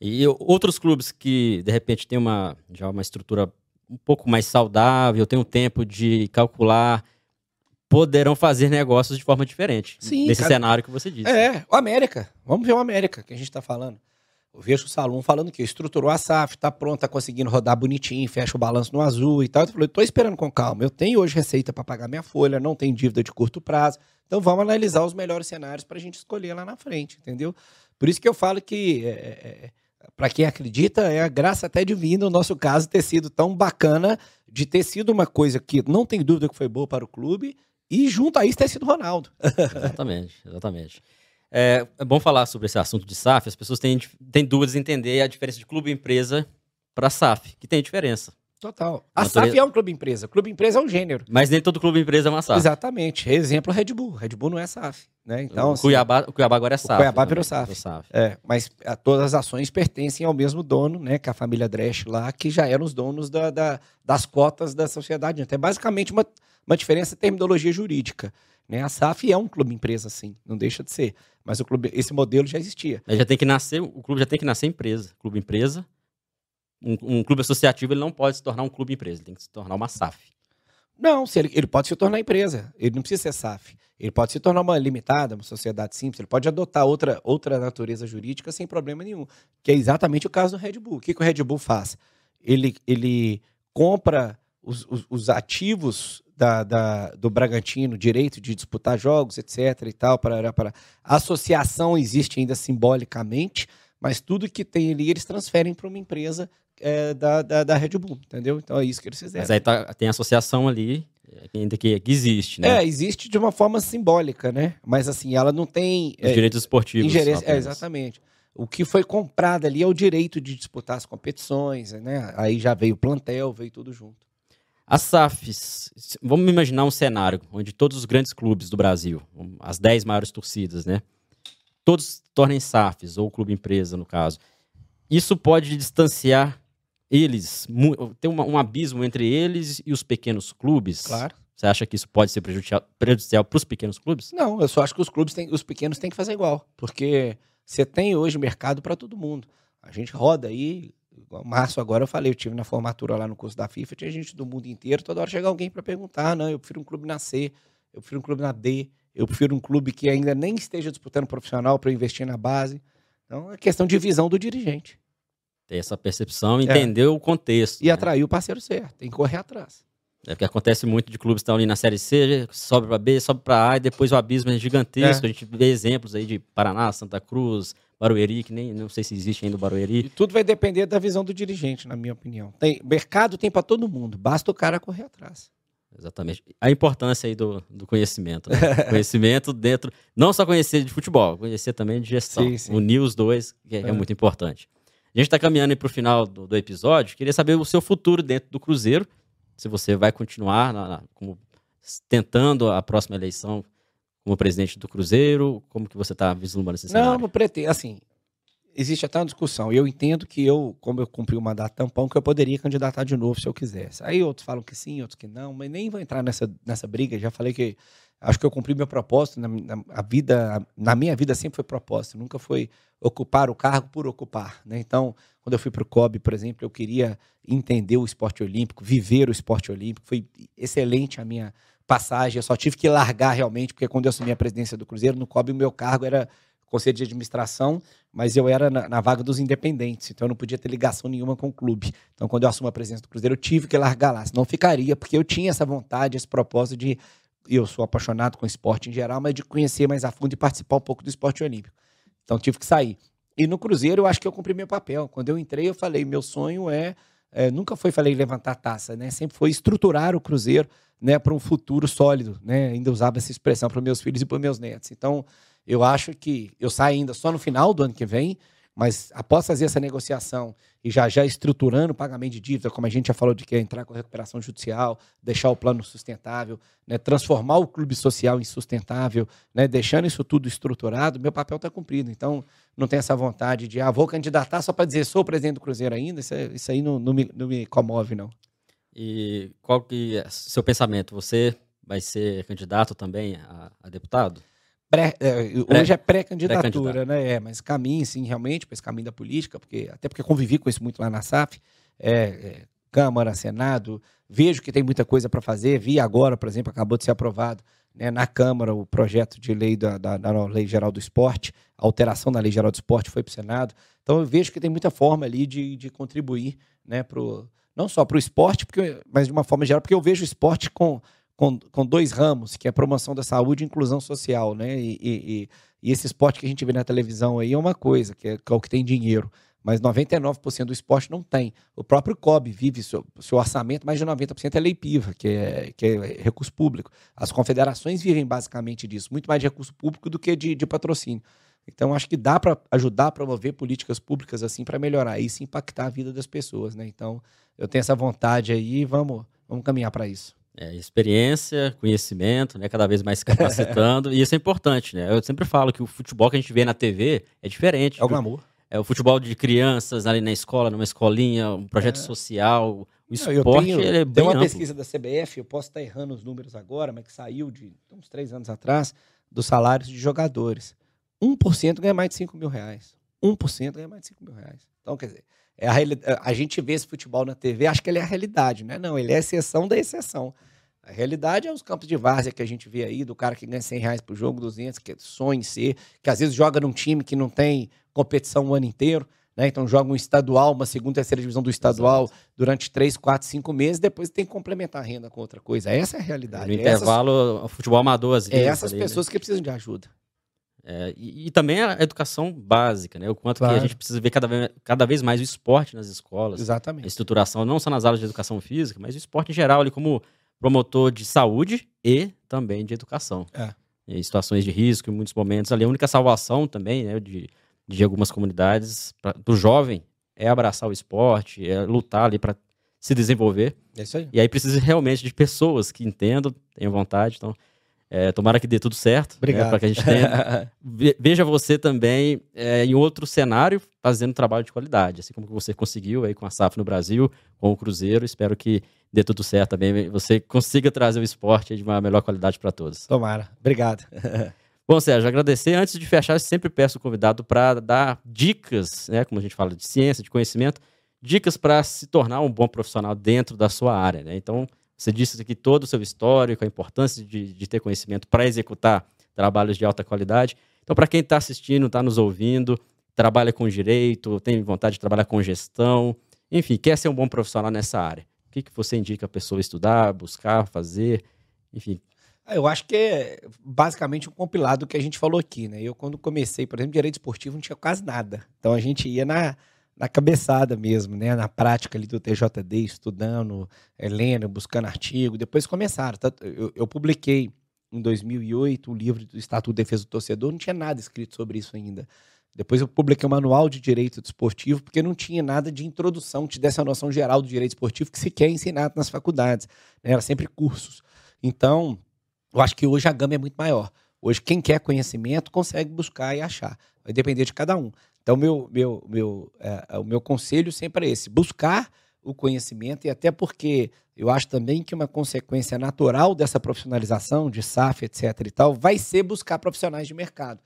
E outros clubes que, de repente, têm uma, já uma estrutura um pouco mais saudável, tem um tempo de calcular poderão fazer negócios de forma diferente. Sim, nesse cara. cenário que você disse. É, o América. Vamos ver o América que a gente está falando. Eu vejo o Salum falando que estruturou a SAF, está pronto, está conseguindo rodar bonitinho, fecha o balanço no azul e tal. Eu falei, estou esperando com calma. Eu tenho hoje receita para pagar minha folha, não tenho dívida de curto prazo. Então vamos analisar os melhores cenários para a gente escolher lá na frente, entendeu? Por isso que eu falo que, é, é, é para quem acredita, é a graça até divina o nosso caso ter sido tão bacana de ter sido uma coisa que não tem dúvida que foi boa para o clube e junto a isso ter sido Ronaldo. [laughs] exatamente, exatamente. É, é, bom falar sobre esse assunto de SAF. As pessoas têm, têm dúvidas em entender a diferença de clube e empresa para SAF, que tem diferença. Total. A Natureza... SAF é um clube empresa. Clube empresa é um gênero. Mas nem todo clube empresa é uma SAF. Exatamente. Exemplo Red Bull. Red Bull não é SAF. Né? Então, o, assim, Cuiabá, o Cuiabá agora é SAF. O Cuiabá virou SAF. SAF. É, mas a, todas as ações pertencem ao mesmo dono, né? Que é a família Dresch lá, que já eram os donos da, da, das cotas da sociedade. Então é basicamente uma, uma diferença de terminologia jurídica. Né? A SAF é um clube empresa, sim, não deixa de ser. Mas o clube, esse modelo já existia. já tem que nascer, o clube já tem que nascer empresa. Clube empresa. Um, um clube associativo ele não pode se tornar um clube empresa, ele tem que se tornar uma SAF. Não, se ele, ele pode se tornar empresa. Ele não precisa ser SAF. Ele pode se tornar uma limitada, uma sociedade simples. Ele pode adotar outra, outra natureza jurídica sem problema nenhum. Que é exatamente o caso do Red Bull. O que, que o Red Bull faz? Ele, ele compra os, os, os ativos da, da, do Bragantino, direito de disputar jogos, etc. e tal. Para, para. A associação existe ainda simbolicamente, mas tudo que tem ali eles transferem para uma empresa é, da, da, da, Red Bull, entendeu? Então é isso que eles fizeram. Mas aí tá, tem associação ali, ainda que, que, existe, né? É, existe de uma forma simbólica, né? Mas assim, ela não tem. Os é, direitos esportivos. Ingerência, é, exatamente. O que foi comprado ali é o direito de disputar as competições, né? Aí já veio o plantel, veio tudo junto. As SAFs, vamos imaginar um cenário onde todos os grandes clubes do Brasil, as 10 maiores torcidas, né? Todos tornem SAFs, ou clube empresa, no caso. Isso pode distanciar eles, tem um abismo entre eles e os pequenos clubes? Claro. Você acha que isso pode ser prejudicial para os pequenos clubes? Não, eu só acho que os clubes têm, os pequenos têm que fazer igual, porque você tem hoje mercado para todo mundo. A gente roda aí, março agora eu falei, eu tive na formatura lá no curso da FIFA, tinha gente do mundo inteiro, toda hora chega alguém para perguntar, ah, não, eu prefiro um clube na C, eu prefiro um clube na D, eu prefiro um clube que ainda nem esteja disputando profissional para investir na base. Então é questão de visão do dirigente ter essa percepção, entender é. o contexto. E né? atrair o parceiro certo, tem que correr atrás. É porque acontece muito de clubes que estão ali na Série C, sobe para B, sobe para A, e depois o abismo é gigantesco. É. A gente vê exemplos aí de Paraná, Santa Cruz, Barueri, que nem não sei se existe ainda o Barueri. E tudo vai depender da visão do dirigente, na minha opinião. Tem, mercado tem para todo mundo, basta o cara correr atrás. Exatamente. A importância aí do, do conhecimento. Né? [laughs] conhecimento dentro. Não só conhecer de futebol, conhecer também de gestão. Sim, sim. Unir os dois, que é, é. é muito importante. A gente está caminhando para o final do, do, episódio. Queria saber o seu futuro dentro do Cruzeiro. Se você vai continuar na, na, como, tentando a próxima eleição como presidente do Cruzeiro, como que você está vislumbrando esse cenário? Não, não pretendo. Assim, existe até uma discussão. Eu entendo que eu, como eu cumpri o mandato tampão, que eu poderia candidatar de novo se eu quisesse. Aí outros falam que sim, outros que não, mas nem vou entrar nessa, nessa briga. Já falei que acho que eu cumpri meu propósito. Na, na a vida, na minha vida sempre foi propósito, nunca foi ocupar o cargo por ocupar. Né? Então, quando eu fui para o COB, por exemplo, eu queria entender o esporte olímpico, viver o esporte olímpico. Foi excelente a minha passagem. Eu só tive que largar realmente, porque quando eu assumi a presidência do Cruzeiro, no COB o meu cargo era conselho de administração, mas eu era na, na, vaga dos independentes, então eu não podia ter ligação nenhuma com o clube. Então, quando eu assumi a presença do Cruzeiro, eu tive que largar lá, senão ficaria, porque eu tinha essa vontade, esse propósito de. Eu sou apaixonado com esporte em geral, mas de conhecer mais a fundo e participar um pouco do esporte olímpico. Então, tive que sair. E no Cruzeiro, eu acho que eu cumpri meu papel. Quando eu entrei, eu falei: meu sonho é. é nunca foi, falei, levantar taça, né? Sempre foi estruturar o Cruzeiro né, para um futuro sólido. Né? Ainda usava essa expressão para meus filhos e para meus netos. Então, eu acho que eu saio ainda só no final do ano que vem, mas após fazer essa negociação e já já estruturando o pagamento de dívida, como a gente já falou de que é entrar com a recuperação judicial, deixar o plano sustentável, né, transformar o clube social em sustentável, né, deixando isso tudo estruturado, meu papel está cumprido. Então, não tem essa vontade de, ah, vou candidatar só para dizer sou presidente do Cruzeiro ainda, isso, é, isso aí não, não, me, não me comove, não. E qual que é seu pensamento? Você vai ser candidato também a, a deputado? Pré, é, pré, hoje é pré-candidatura, pré né? É, mas caminho, sim, realmente, para esse caminho da política, porque até porque convivi com isso muito lá na SAF, é, é, Câmara, Senado, vejo que tem muita coisa para fazer. Vi agora, por exemplo, acabou de ser aprovado né, na Câmara o projeto de lei da, da, da, Lei Geral do Esporte, a alteração da Lei Geral do Esporte foi para o Senado. Então eu vejo que tem muita forma ali de, de contribuir, né, pro, não só para o esporte, porque, mas de uma forma geral, porque eu vejo o esporte com com, com dois ramos, que é a promoção da saúde e inclusão social, né? E, e, e, esse esporte que a gente vê na televisão aí é uma coisa, que é, que é o que tem dinheiro. Mas 99% do esporte não tem. O próprio COB vive seu, seu orçamento, mais de 90% é lei PIVA, que é, que é recurso público. As confederações vivem basicamente disso, muito mais de recurso público do que de, de patrocínio. Então, acho que dá para ajudar a promover políticas públicas assim para melhorar isso e impactar a vida das pessoas. Né? Então, eu tenho essa vontade aí e vamos, vamos caminhar para isso. É, experiência, conhecimento, né? Cada vez mais se capacitando. [laughs] e isso é importante, né? Eu sempre falo que o futebol que a gente vê na TV é diferente. É o glamour. É o futebol de crianças ali na escola, numa escolinha, um projeto é. social. O esporte Não, tenho, é bem Tem uma amplo. pesquisa da CBF, eu posso estar errando os números agora, mas que saiu de uns três anos atrás, dos salários de jogadores. 1% ganha mais de 5 mil reais. 1% ganha mais de 5 mil reais. Então, quer dizer, é a, a gente vê esse futebol na TV, acha que ele é a realidade, né? Não, ele é a exceção da exceção. A realidade é os campos de várzea que a gente vê aí, do cara que ganha 100 reais por jogo, 200, que sonha em ser, que às vezes joga num time que não tem competição o ano inteiro, né? Então joga um estadual, uma segunda, terceira divisão do estadual Exato. durante 3, 4, 5 meses, depois tem que complementar a renda com outra coisa. Essa é a realidade. No intervalo, o futebol amador, às vezes. É essas ali, né? pessoas né? que precisam de ajuda. É, e, e, também a educação básica, né? O quanto claro. que a gente precisa ver cada vez, cada vez mais o esporte nas escolas. Exatamente. A estruturação, não só nas aulas de educação física, mas o esporte em geral, ali como promotor de saúde e também de educação. É. Em situações de risco, em muitos momentos ali, a única salvação também, né, de, de algumas comunidades, pra, do jovem, é abraçar o esporte, é lutar ali para se desenvolver. É isso aí. E aí precisa realmente de pessoas que entendam, tenham vontade. Então, é, tomara que dê tudo certo. Né, Obrigado. Né, para que a gente tenha. [laughs] Veja você também é, em outro cenário fazendo trabalho de qualidade, assim como você conseguiu aí com a SAF no Brasil, com o Cruzeiro. Espero que dê tudo certo também. Você consiga trazer o esporte de uma melhor qualidade para todos. Tomara. Obrigado. [laughs] Bom, Sérgio, agradecer. Antes de fechar, eu sempre peço o convidado para dar dicas, né? Como a gente fala de ciência, de conhecimento, dicas para se tornar um bom profissional dentro da sua área, né? Então, você disse aqui todo o seu histórico, a importância de, de ter conhecimento para executar trabalhos de alta qualidade. Então, para quem está assistindo, está nos ouvindo, trabalha com direito, tem vontade de trabalhar com gestão, enfim, quer ser um bom profissional nessa área. O que, que você indica a pessoa estudar, buscar, fazer, enfim? Ah, eu acho que é basicamente um compilado que a gente falou aqui, né? Eu, quando comecei, por exemplo, direito esportivo, não tinha quase nada. Então, a gente ia na, na cabeçada mesmo, né? Na prática ali do TJD, estudando, é, lendo, buscando artigo. Depois começaram. Tá? Eu, eu, publiquei em 2008 o livro do Estatuto de Defesa do Torcedor, não tinha nada escrito sobre isso ainda. Depois eu publiquei o Manual de Direito Desportivo, porque não tinha nada de introdução, te dessa noção geral do direito esportivo que se quer ensinar nas faculdades. Né? Era sempre cursos. Então, eu acho que hoje a gama é muito maior. Hoje, quem quer conhecimento consegue buscar e achar. Vai depender de cada um. Então, meu, meu, meu, é, o meu conselho sempre é esse: buscar o conhecimento, e até porque eu acho também que uma consequência natural dessa profissionalização, de SAF, etc. e tal, vai ser buscar profissionais de mercado.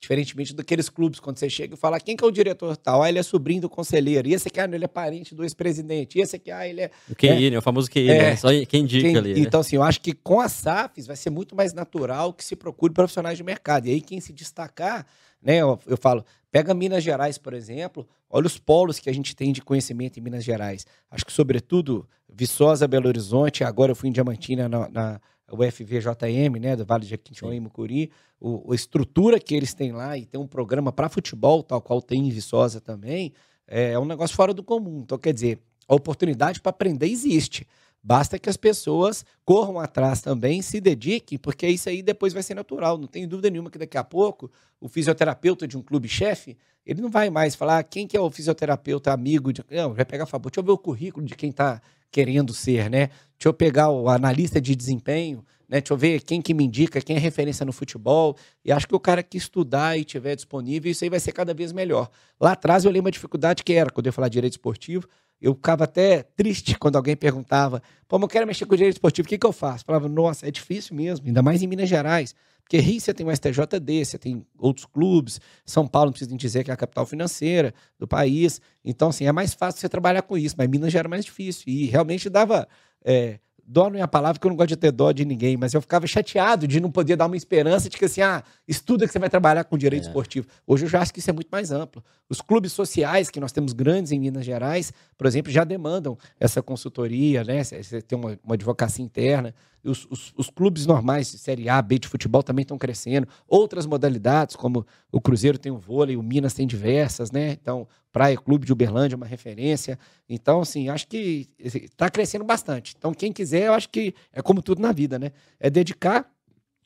Diferentemente daqueles clubes, quando você chega e fala quem que é o diretor tal, ah, ele é sobrinho do conselheiro, e esse aqui, ah, ele é parente do ex-presidente, e esse aqui, ah, ele é... O QI, é, né? O famoso QI, é, né? Só quem indica quem, ali. Né? Então, assim, eu acho que com a SAFs vai ser muito mais natural que se procure profissionais de mercado. E aí, quem se destacar, né, eu, eu falo, pega Minas Gerais, por exemplo, olha os polos que a gente tem de conhecimento em Minas Gerais. Acho que, sobretudo, Viçosa, Belo Horizonte, agora eu fui em Diamantina na, na o FVJM, né, do Vale de Jequitinhonha e Mucuri, o, a estrutura que eles têm lá e tem um programa para futebol, tal qual tem em Viçosa também, é, é um negócio fora do comum. Então, quer dizer, a oportunidade para aprender existe. Basta que as pessoas corram atrás também, se dediquem, porque isso aí depois vai ser natural. Não tenho dúvida nenhuma que daqui a pouco o fisioterapeuta de um clube-chefe, ele não vai mais falar quem que é o fisioterapeuta amigo. De... Não, vai pegar, deixa eu ver o currículo de quem está querendo ser, né? Deixa eu pegar o analista de desempenho, né? Deixa eu ver quem que me indica, quem é referência no futebol. E acho que o cara que estudar e tiver disponível, isso aí vai ser cada vez melhor. Lá atrás eu lembro a dificuldade que era quando eu falar direito esportivo. Eu ficava até triste quando alguém perguntava: pô, eu quero mexer com o direito esportivo, o que, que eu faço? Eu falava, nossa, é difícil mesmo, ainda mais em Minas Gerais. Porque Rio você tem o STJD, você tem outros clubes, São Paulo não precisa nem dizer que é a capital financeira do país. Então, assim, é mais fácil você trabalhar com isso, mas Minas já era mais difícil. E realmente dava. É, dó não é a palavra que eu não gosto de ter dó de ninguém, mas eu ficava chateado de não poder dar uma esperança de que assim, ah, estuda que você vai trabalhar com direito é. esportivo. Hoje eu já acho que isso é muito mais amplo. Os clubes sociais, que nós temos grandes em Minas Gerais, por exemplo, já demandam essa consultoria, né? Você tem uma, uma advocacia interna. Os, os, os, clubes normais de Série A, B de futebol também estão crescendo. Outras modalidades, como o Cruzeiro tem o vôlei, o Minas tem diversas, né? Então, Praia Clube de Uberlândia é uma referência. Então, assim, acho que está crescendo bastante. Então, quem quiser, eu acho que é como tudo na vida, né? É dedicar,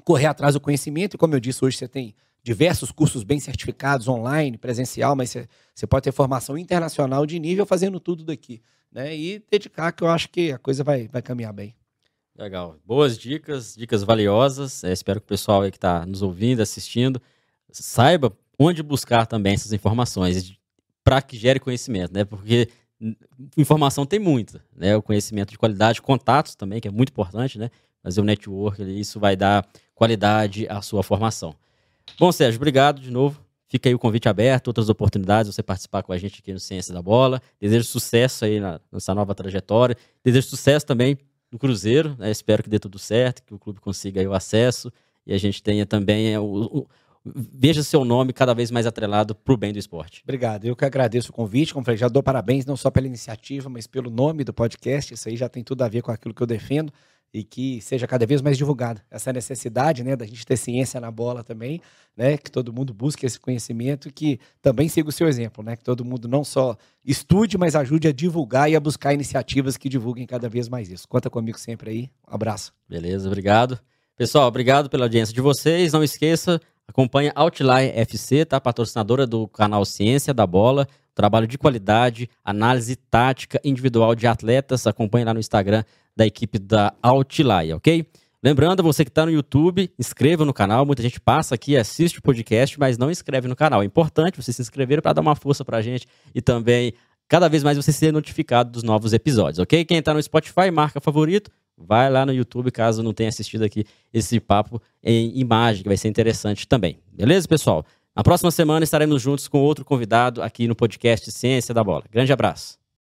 correr atrás do conhecimento. E como eu disse, hoje você tem diversos cursos bem certificados, online, presencial, mas você pode ter formação internacional de nível fazendo tudo daqui. Né? E dedicar, que eu acho que a coisa vai, vai caminhar bem. Legal. Boas dicas, dicas valiosas. É, espero que o pessoal que está nos ouvindo, assistindo, saiba onde buscar também essas informações para que gere conhecimento, né? Porque informação tem muita, né? O conhecimento de qualidade, contatos também, que é muito importante, né? Fazer o network, isso vai dar qualidade à sua formação. Bom, Sérgio, obrigado de novo. Fica aí o convite aberto, outras oportunidades, você participar com a gente aqui no Ciência da Bola. Desejo sucesso aí na, nessa nova trajetória. Desejo sucesso também no Cruzeiro. Né? Espero que dê tudo certo, que o clube consiga o acesso e a gente tenha também é, o, o, veja seu nome cada vez mais atrelado para o bem do esporte. Obrigado. Eu que agradeço o convite. Como falei, já dou parabéns não só pela iniciativa, mas pelo nome do podcast. Isso aí já tem tudo a ver com aquilo que eu defendo e que seja cada vez mais divulgado. Essa necessidade, né, da gente ter ciência na bola também, né, que todo mundo busque esse conhecimento que também siga o seu exemplo, né, que todo mundo não só estude, mas ajude a divulgar e a buscar iniciativas que divulguem cada vez mais isso. Conta comigo sempre aí. Um abraço. Beleza, obrigado. Pessoal, obrigado pela audiência de vocês. Não esqueça, acompanha Outline FC, tá? Patrocinadora do canal Ciência da Bola. Trabalho de qualidade, análise tática individual de atletas. Acompanhe lá no Instagram da equipe da Outline, ok? Lembrando, você que está no YouTube, inscreva no canal. Muita gente passa aqui, assiste o podcast, mas não inscreve no canal. É importante você se inscrever para dar uma força para a gente e também cada vez mais você ser notificado dos novos episódios, ok? Quem está no Spotify, marca favorito, vai lá no YouTube caso não tenha assistido aqui esse papo em imagem, que vai ser interessante também. Beleza, pessoal? Na próxima semana estaremos juntos com outro convidado aqui no podcast Ciência da Bola. Grande abraço.